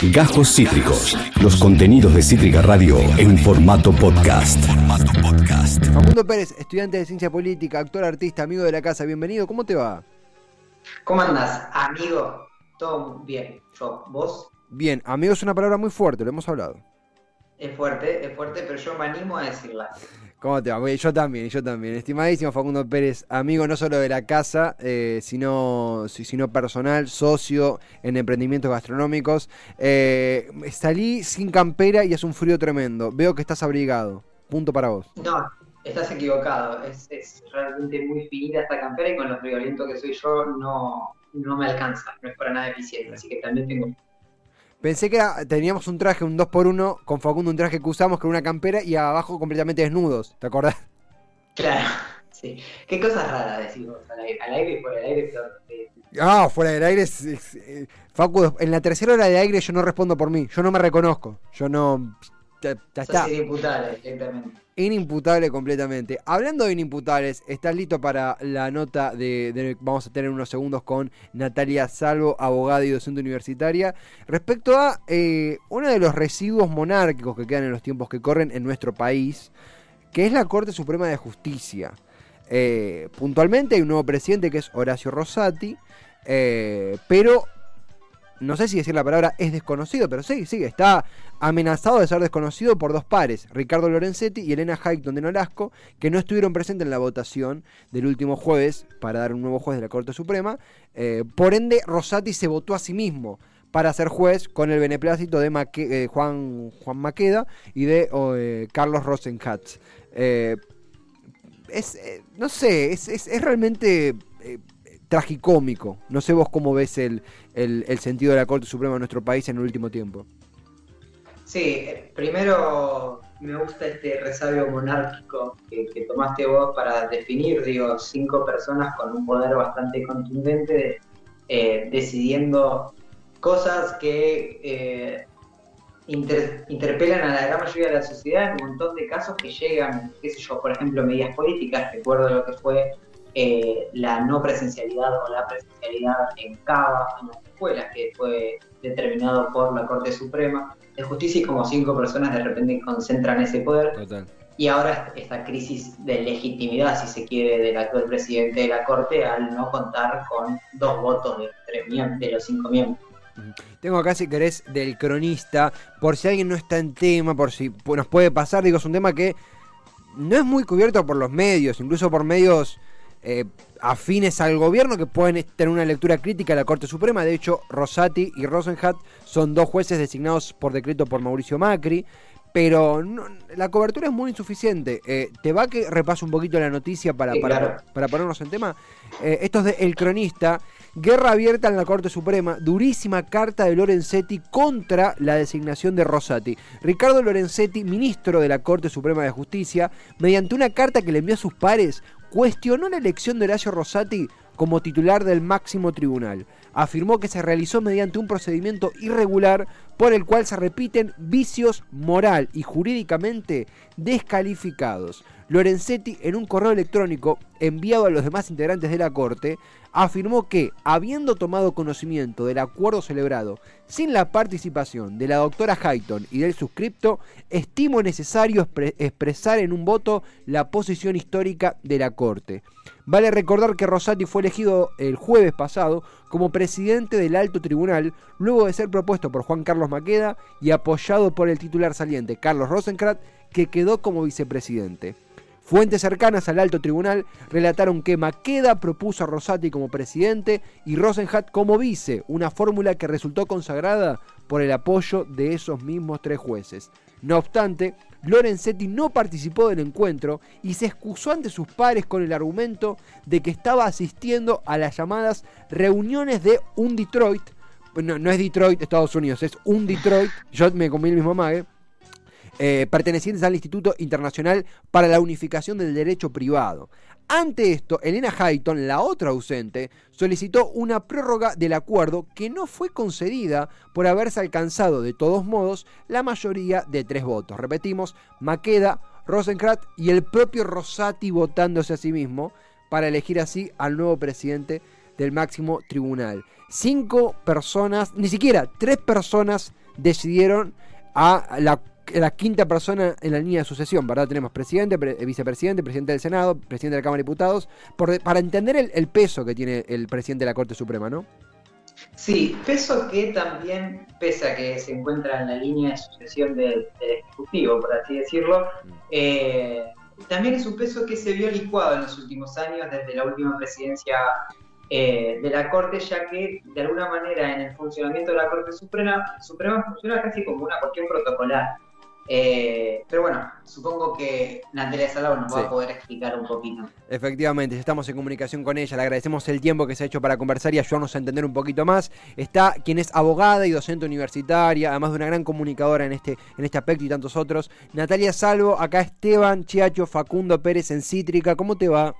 Gajos Cítricos. Los contenidos de Cítrica Radio en formato podcast. Facundo Pérez, estudiante de ciencia política, actor, artista, amigo de la casa, bienvenido. ¿Cómo te va? ¿Cómo andás, amigo? Todo bien. Yo, vos. Bien, amigo es una palabra muy fuerte, lo hemos hablado. Es fuerte, es fuerte, pero yo me animo a decirla. ¿Cómo te va? Yo también, yo también. Estimadísimo Facundo Pérez, amigo no solo de la casa, eh, sino, sino personal, socio en emprendimientos gastronómicos. Eh, salí sin campera y es un frío tremendo. Veo que estás abrigado. Punto para vos. No, estás equivocado. Es, realmente muy finita esta campera y con lo friolento que soy yo no, no me alcanza. No es para nada eficiente. Así que también tengo Pensé que teníamos un traje, un 2x1, con Facundo un traje que usamos con una campera y abajo completamente desnudos, ¿te acordás? Claro, sí. Qué cosas raras decimos al aire, al aire y fuera del aire. Ah, fuera del aire. Eh, Facu, en la tercera hora de aire yo no respondo por mí, yo no me reconozco, yo no... Ya, está. inimputable, directamente. Inimputable completamente. Hablando de inimputables, ¿estás listo para la nota de, vamos a tener unos segundos con Natalia Salvo, abogada y docente universitaria, respecto a eh, uno de los residuos monárquicos que quedan en los tiempos que corren en nuestro país, que es la Corte Suprema de Justicia. Eh, puntualmente hay un nuevo presidente que es Horacio Rosati, eh, pero no sé si decir la palabra es desconocido, pero sí, sí, está amenazado de ser desconocido por dos pares, Ricardo Lorenzetti y Elena Hayton de Nolasco, que no estuvieron presentes en la votación del último jueves para dar un nuevo juez de la Corte Suprema. Eh, por ende, Rosati se votó a sí mismo para ser juez con el beneplácito de eh, Juan, Juan Maqueda y de eh, Carlos Rosenhatz. es, no sé, es, es realmente tragicómico. No sé vos cómo ves el, el, sentido de la Corte Suprema de nuestro país en el último tiempo. Sí, primero me gusta este resabio monárquico que, tomaste vos para definir, digo, cinco personas con un poder bastante contundente eh, decidiendo cosas que eh, interpelan a la gran mayoría de la sociedad en un montón de casos que llegan, qué sé yo, por ejemplo, medidas políticas, recuerdo lo que fue eh, la no presencialidad o la presencialidad en CABA, en las escuelas, que fue determinado por la Corte Suprema de Justicia y como cinco personas de repente concentran ese poder. Y ahora esta crisis de legitimidad, si se quiere, del actual presidente de la Corte al no contar con dos votos de, tres de los cinco miembros. Tengo acá, si querés, del cronista, por si alguien no está en tema, por si nos puede pasar, digo, es un tema que no es muy cubierto por los medios, incluso por medios eh, afines al gobierno que pueden tener una lectura crítica a la Corte Suprema. De hecho, Rosati y Rosenhat son dos jueces designados por decreto por Mauricio Macri. Pero la cobertura es muy insuficiente. Eh, ¿Te va que repaso un poquito la noticia para, para, ponernos en tema? Eh, esto es de El Cronista. Guerra abierta en la Corte Suprema. Durísima carta de Lorenzetti contra la designación de Rosati. Ricardo Lorenzetti, ministro de la Corte Suprema de Justicia, mediante una carta que le envió a sus pares, cuestionó la elección de Horacio Rosati como titular del máximo tribunal. Afirmó que se realizó mediante un procedimiento irregular por el cual se repiten vicios moral y jurídicamente descalificados. Lorenzetti, en un correo electrónico enviado a los demás integrantes de la Corte, afirmó que, habiendo tomado conocimiento del acuerdo celebrado sin la participación de la doctora Hayton y del suscripto, estimo necesario expresar en un voto la posición histórica de la Corte. Vale recordar que Rosati fue elegido el jueves pasado como presidente del alto tribunal, luego de ser propuesto por Juan Carlos Maqueda y apoyado por el titular saliente Carlos Rosenkrat, que quedó como vicepresidente. Fuentes cercanas al alto tribunal relataron que Maqueda propuso a Rosati como presidente y Rosenhat como vice, una fórmula que resultó consagrada por el apoyo de esos mismos tres jueces. No obstante, Lorenzetti no participó del encuentro y se excusó ante sus pares con el argumento de que estaba asistiendo a las llamadas reuniones de un Detroit. No, no es Detroit, Estados Unidos, es un Detroit. Yo me comí el mismo mague eh, pertenecientes al Instituto Internacional para la Unificación del Derecho Privado. Ante esto, Elena Hayton, la otra ausente, solicitó una prórroga del acuerdo que no fue concedida por haberse alcanzado de todos modos la mayoría de tres votos. Repetimos, Maqueda, Rosenkrat y el propio Rosati votándose a sí mismo para elegir así al nuevo presidente del máximo tribunal. Cinco personas, ni siquiera tres personas decidieron a la, la quinta persona en la línea de sucesión, ¿verdad? Tenemos presidente, pre- vicepresidente, presidente del Senado, presidente de la Cámara de Diputados, por- para entender el, el peso que tiene el presidente de la Corte Suprema, ¿no? Sí, peso que también, pese a que se encuentra en la línea de sucesión del, Ejecutivo, por así decirlo, eh, también es un peso que se vio licuado en los últimos años, desde la última presidencia eh, de la Corte, ya que de alguna manera en el funcionamiento de la Corte Suprema, Suprema funciona casi como una cuestión protocolar. Eh, pero bueno, supongo que Natalia Salavo nos va a poder explicar un poquito. Efectivamente, ya estamos en comunicación con ella, le agradecemos el tiempo que se ha hecho para conversar y ayudarnos a entender un poquito más. Está quien es abogada y docente universitaria, además de una gran comunicadora en este, en este aspecto y tantos otros. Natalia Salvo, acá Esteban, Chiacho, Facundo Pérez en Cítrica, ¿cómo te va?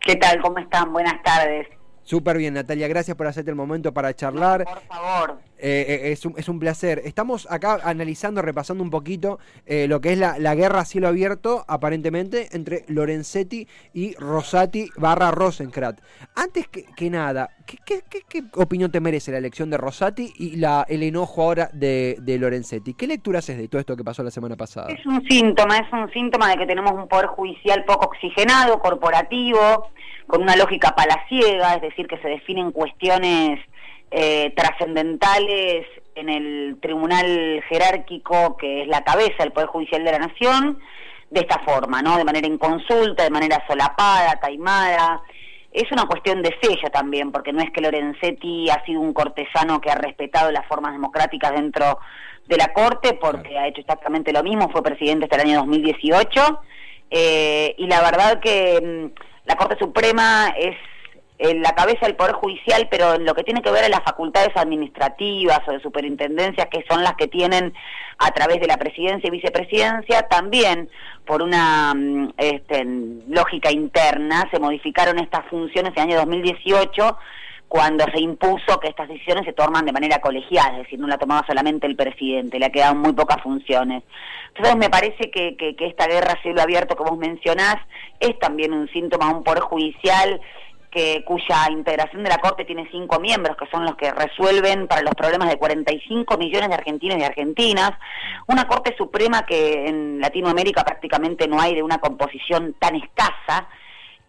¿Qué tal? ¿Cómo están? Buenas tardes. Súper bien, Natalia, gracias por hacerte el momento para charlar. Por favor. Eh, eh, es, un, es un placer. Estamos acá analizando, repasando un poquito eh, lo que es la, la guerra a cielo abierto, aparentemente, entre Lorenzetti y Rosati barra Rosencrat. Antes que, que nada, ¿qué, qué, qué- qué opinión te merece la elección de Rosati y la, el enojo ahora de, de Lorenzetti? ¿Qué lectura haces de todo esto que pasó la semana pasada? Es un síntoma, es un síntoma de que tenemos un poder judicial poco oxigenado, corporativo, con una lógica palaciega, es decir, que se definen cuestiones eh, trascendentales en el tribunal jerárquico que es la cabeza del Poder Judicial de la Nación, de esta forma, ¿no? De manera inconsulta, de manera solapada, taimada. Es una cuestión de sello también, porque no es que Lorenzetti ha sido un cortesano que ha respetado las formas democráticas dentro de la Corte, porque ha hecho exactamente lo mismo, fue presidente hasta el año 2018, eh, y la verdad que mm, la Corte Suprema es eh, la cabeza del Poder Judicial, pero en lo que tiene que ver a las facultades administrativas o de superintendencias, que son las que tienen a través de la presidencia y vicepresidencia, también por una mm, este, lógica interna se modificaron estas funciones en el año 2018 cuando se impuso que estas decisiones se toman de manera colegial, es decir, no la tomaba solamente el presidente, le quedaban muy pocas funciones. Entonces me parece que, que, que esta guerra cielo abierto que vos mencionás es también un síntoma de un poder judicial que cuya integración de la Corte tiene cinco miembros, que son los que resuelven para los problemas de 45 millones de argentinos y argentinas, una Corte Suprema que en Latinoamérica prácticamente no hay de una composición tan escasa,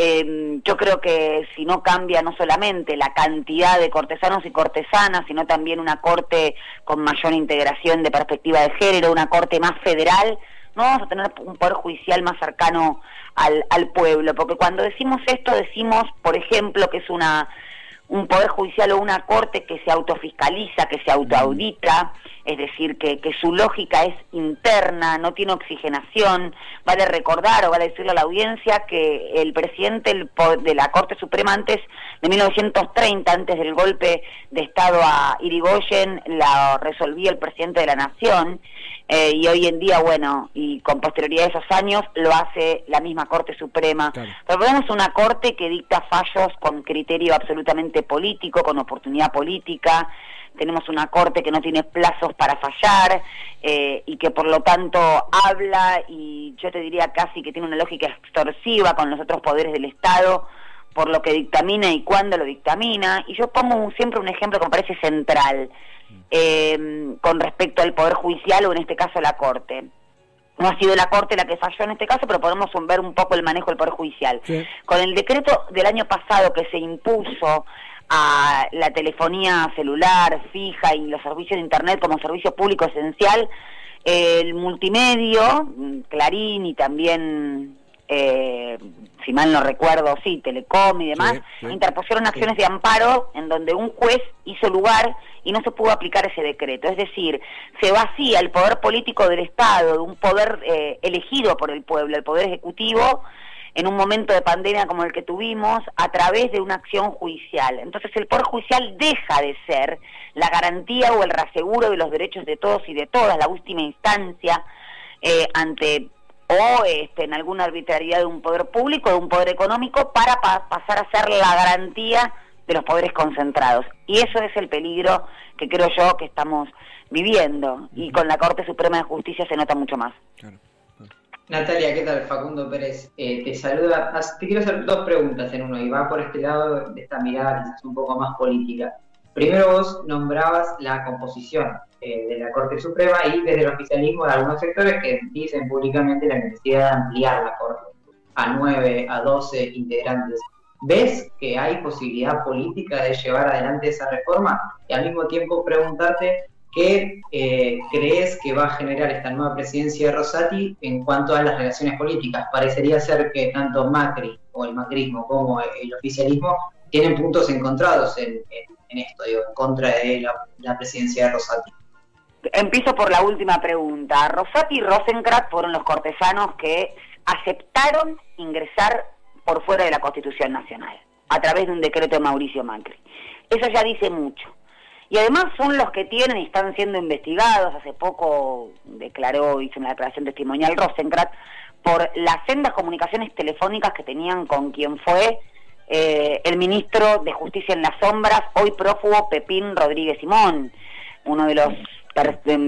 eh, yo creo que si no cambia no solamente la cantidad de cortesanos y cortesanas, sino también una corte con mayor integración de perspectiva de género, una corte más federal, no vamos a tener un poder judicial más cercano al, pueblo, porque cuando decimos esto decimos, por ejemplo, que es una un poder judicial o una corte que se autofiscaliza, que se autoaudita, es decir, que, que su lógica es interna, no tiene oxigenación. Vale recordar o vale decirle a la audiencia que el presidente de la Corte Suprema antes de 1930, antes del golpe de Estado a Irigoyen, la resolvía el presidente de la Nación. eh, y hoy en día, bueno, y con posterioridad de esos años, lo hace la misma Corte Suprema. Claro. Pero tenemos una Corte que dicta fallos con criterio absolutamente político, con oportunidad política. Tenemos una Corte que no tiene plazos para fallar eh, y que por lo tanto habla y yo te diría casi que tiene una lógica extorsiva con los otros poderes del Estado por lo que dictamina y cuándo lo dictamina. Y yo pongo un- siempre un ejemplo que me parece central eh, con respecto al Poder Judicial o en este caso la Corte. No ha sido la Corte la que falló en este caso, pero podemos ver un poco el manejo del Poder Judicial. Sí. Con el decreto del año pasado que se impuso a la telefonía celular fija y los servicios de Internet como servicio público esencial, el multimedio, Clarín y también, eh, si mal no recuerdo, sí, Telecom y demás, Sí, sí. interpusieron acciones de amparo en donde un juez hizo lugar y no se pudo aplicar ese decreto. Es decir, se vacía el poder político del Estado, de un poder eh, elegido por el pueblo, el poder ejecutivo, en un momento de pandemia como el que tuvimos, a través de una acción judicial. Entonces el poder judicial deja de ser la garantía o el reaseguro de los derechos de todos y de todas, la última instancia eh, ante o este, en alguna arbitrariedad de un poder público, de un poder económico, para pa- pasar a ser la garantía de los poderes concentrados. Y eso es el peligro que creo yo que estamos viviendo. Y con la Corte Suprema de Justicia se nota mucho más. Claro. Natalia, ¿qué tal? Facundo Pérez eh, te saluda. Te quiero hacer dos preguntas en uno y va por este lado de esta mirada quizás un poco más política. primero vos nombrabas la composición eh, de la Corte Suprema y desde el oficialismo de algunos sectores que dicen públicamente la necesidad de ampliar la Corte a 9, a 12 integrantes. ¿Ves que hay posibilidad política de llevar adelante esa reforma? Y al mismo tiempo preguntarte qué eh, crees que va a generar esta nueva presidencia de Rosati en cuanto a las relaciones políticas. Parecería ser que tanto Macri o el macrismo como el oficialismo tienen puntos encontrados en, esto, digo, en contra de la, presidencia de Rosati. Empiezo por la última pregunta. Rosati y Rosencrantz fueron los cortesanos que aceptaron ingresar por fuera de la Constitución Nacional, a través de un decreto de Mauricio Macri. Eso ya dice mucho. Y además son los que tienen y están siendo investigados. Hace poco declaró, hizo una declaración testimonial Rosencrantz, por las sendas comunicaciones telefónicas que tenían con quien fue eh, el ministro de Justicia en las Sombras, hoy prófugo Pepín Rodríguez Simón, uno de los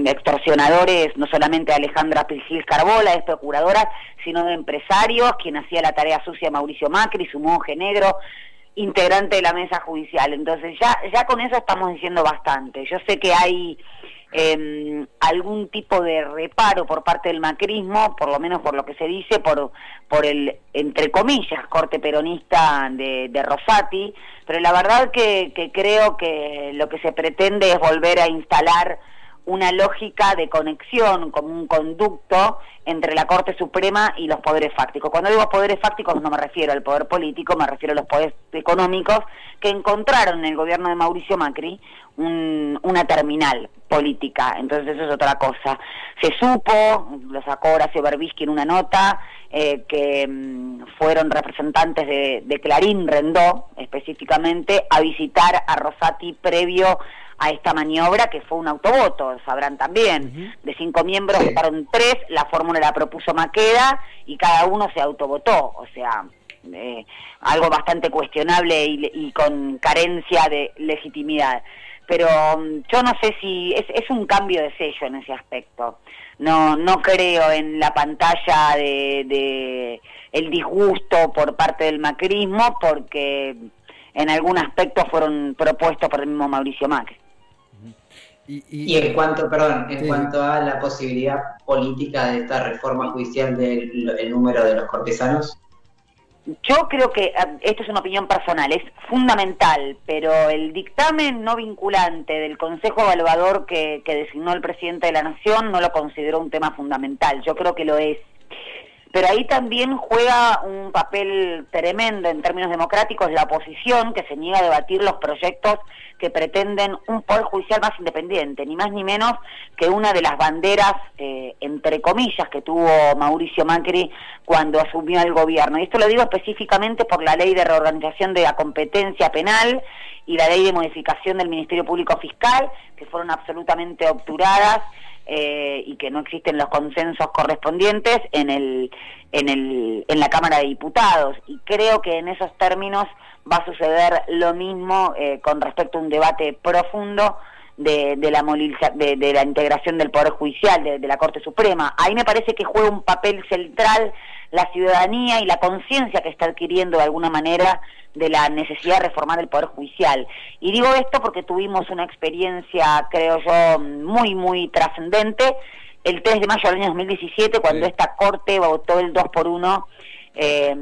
extorsionadores, no solamente de Alejandra Gil Carbola, es procuradora, sino de empresarios, quien hacía la tarea sucia Mauricio Macri, su monje negro, integrante de la mesa judicial. Entonces ya, ya con eso estamos diciendo bastante. Yo sé que hay eh, algún tipo de reparo por parte del macrismo, por lo menos por lo que se dice, por, por el, entre comillas, corte peronista de, de Rosati, pero la verdad que, que creo que lo que se pretende es volver a instalar una lógica de conexión como un conducto entre la Corte Suprema y los poderes fácticos. Cuando digo poderes fácticos no me refiero al poder político, me refiero a los poderes económicos que encontraron en el gobierno de Mauricio Macri una terminal política. Entonces eso es otra cosa. Se supo, lo sacó Horacio Berbisky en una nota, eh, que mm, fueron representantes de, Clarín Rendó específicamente a visitar a Rosati previo a esta maniobra que fue un autovoto, sabrán también. De cinco miembros votaron tres, la fórmula la propuso Maqueda y cada uno se autovotó, o sea, eh, algo bastante cuestionable y, con carencia de legitimidad. Pero mm, yo no sé si es, es un cambio de sello en ese aspecto. No, no creo en la pantalla de, de el disgusto por parte del macrismo porque en algún aspecto furon propuestos por el mismo Mauricio Macri. Y, en cuanto, perdón, en cuanto a la posibilidad política de esta reforma judicial del número de los cortesanos. Yo creo que, ah, esto es una opinión personal, es fundamental, pero el dictamen no vinculante del Consejo Evaluador que, que designó el presidente de la Nación no lo consideró un tema fundamental. Yo creo que lo es pero ahí también juega un papel tremendo en términos democráticos la oposición que se niega a debatir los proyectos que pretenden un poder judicial más independiente, ni más ni menos que una de las banderas, eh, entre comillas, que tuvo Mauricio Macri cuando asumió el gobierno. Y esto lo digo específicamente por la ley de reorganización de la competencia penal y la ley de modificación del Ministerio Público Fiscal, que fueron absolutamente obturadas eh, y que no existen los consensos correspondientes en, el, en, el, en la Cámara de Diputados. Y creo que en esos términos va a suceder lo mismo eh, con respecto a un debate profundo de, de, la, de, de la integración del Poder Judicial, de, de, la Corte Suprema. Ahí me parece que juega un papel central la ciudadanía y la conciencia que está adquiriendo de alguna manera de la necesidad de reformar el Poder Judicial. Y digo esto porque tuvimos una experiencia, creo yo, muy, muy trascendente el 3 de mayo del año 2017, cuando esta Corte votó el 2 por 1 eh,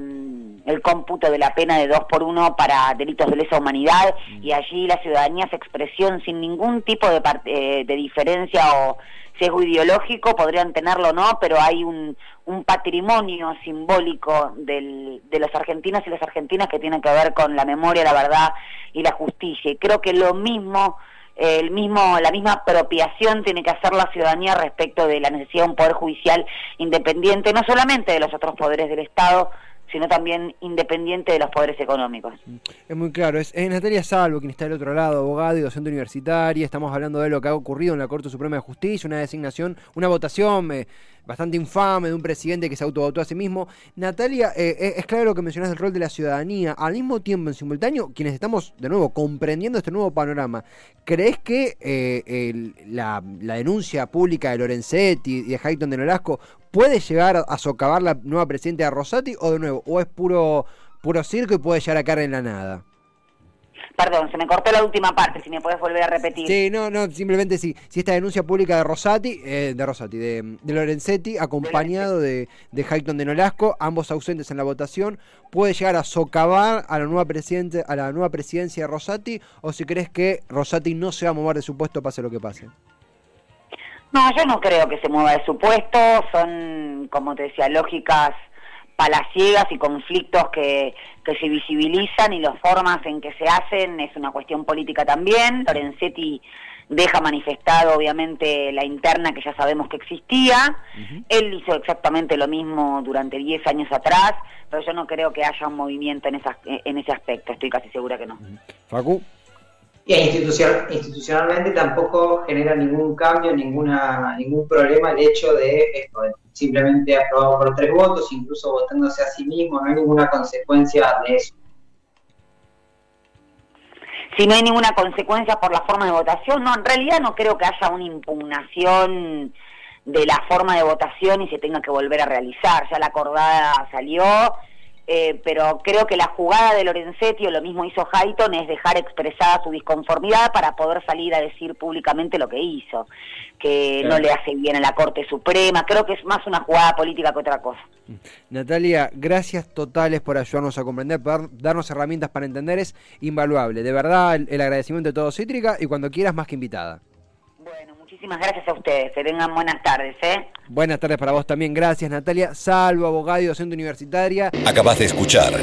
el cómputo de la pena de 2 por 1 para delitos de lesa humanidad mm. y allí la ciudadanía se expresó sin ningún tipo de, eh, de diferencia o sesgo ideológico, podrían tenerlo o no, pero hay un, un patrimonio simbólico del, de los argentinos y las argentinas que tiene que ver con la memoria, la verdad y la justicia. Y creo que lo mismo el mismo, la misma apropiación tiene que hacer la ciudadanía respecto de la necesidad de un poder judicial independiente, no solamente de los otros poderes del Estado, sino también independiente de los poderes económicos. Es muy claro, es, Natalia Salvo quien está del otro lado, abogado y docente universitaria, estamos hablando de lo que ha ocurrido en la Corte Suprema de Justicia, una designación, una votación eh, bastante infame de un presidente que se autovotó a sí mismo. Natalia, eh, eh, es claro lo que mencionas del rol de la ciudadanía, al mismo tiempo, en simultáneo, quienes estamos, de nuevo, comprendiendo este nuevo panorama, ¿crees que la, denuncia pública de Lorenzetti y de Hayton de Nolasco puede llegar a socavar la nueva presidenta de Rosati o de nuevo, o es puro, puro circo y puede llegar a caer en la nada? Perdón, se me cortó la última parte, si me puedes volver a repetir. Sí, no, no, simplemente sí. Si esta denuncia pública de Rosati, eh, de Rosati, de, de Lorenzetti, acompañado de, de Hayton de Nolasco, ambos ausentes en la votación, puede llegar a socavar a la nueva presidente, a la nueva presidencia de Rosati, o si crees que Rosati no se va a mover de su puesto pase lo que pase. No, yo no creo que se mueva de su puesto, son, como te decía, lógicas palaciegas y conflictos que, que se visibilizan y las formas en que se hacen es una cuestión política también. Lorenzetti deja manifestado obviamente la interna que ya sabemos que existía. Él hizo exactamente lo mismo durante 10 años atrás, pero yo no creo que haya un movimiento en, esas, en ese aspecto, estoy casi segura que no. Facu. Y institucionalmente tampoco genera ningún cambio, ninguna ningún problema el hecho de esto, simplemente aprobado por tres votos, incluso votándose a sí mismo, no hay ninguna consecuencia de eso. Si no hay ninguna consecuencia por la forma de votación, no, en realidad no creo que haya una impugnación de la forma de votación y se tenga que volver a realizar. Ya la acordada salió, eh, pero creo que la jugada de Lorenzetti, o lo mismo hizo Hayton, es dejar expresada su disconformidad para poder salir a decir públicamente lo que hizo, que no le hace bien a la Corte Suprema, creo que es más una jugada política que otra cosa. Natalia, gracias totales por ayudarnos a comprender, por darnos herramientas para entender, es invaluable. De verdad, el, el agradecimiento de todo Cítrica y cuando quieras más que invitada. Muchísimas gracias a ustedes, que tengan buenas tardes, ¿eh? Buenas tardes para vos también, gracias Natalia. Salvo, abogada y docente universitaria. Acabas de escuchar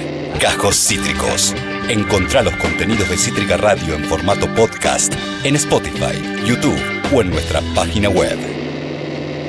Cajos Cítricos. Encontrá los contenidos de Cítrica Radio en formato podcast en Spotify, YouTube o en nuestra página web.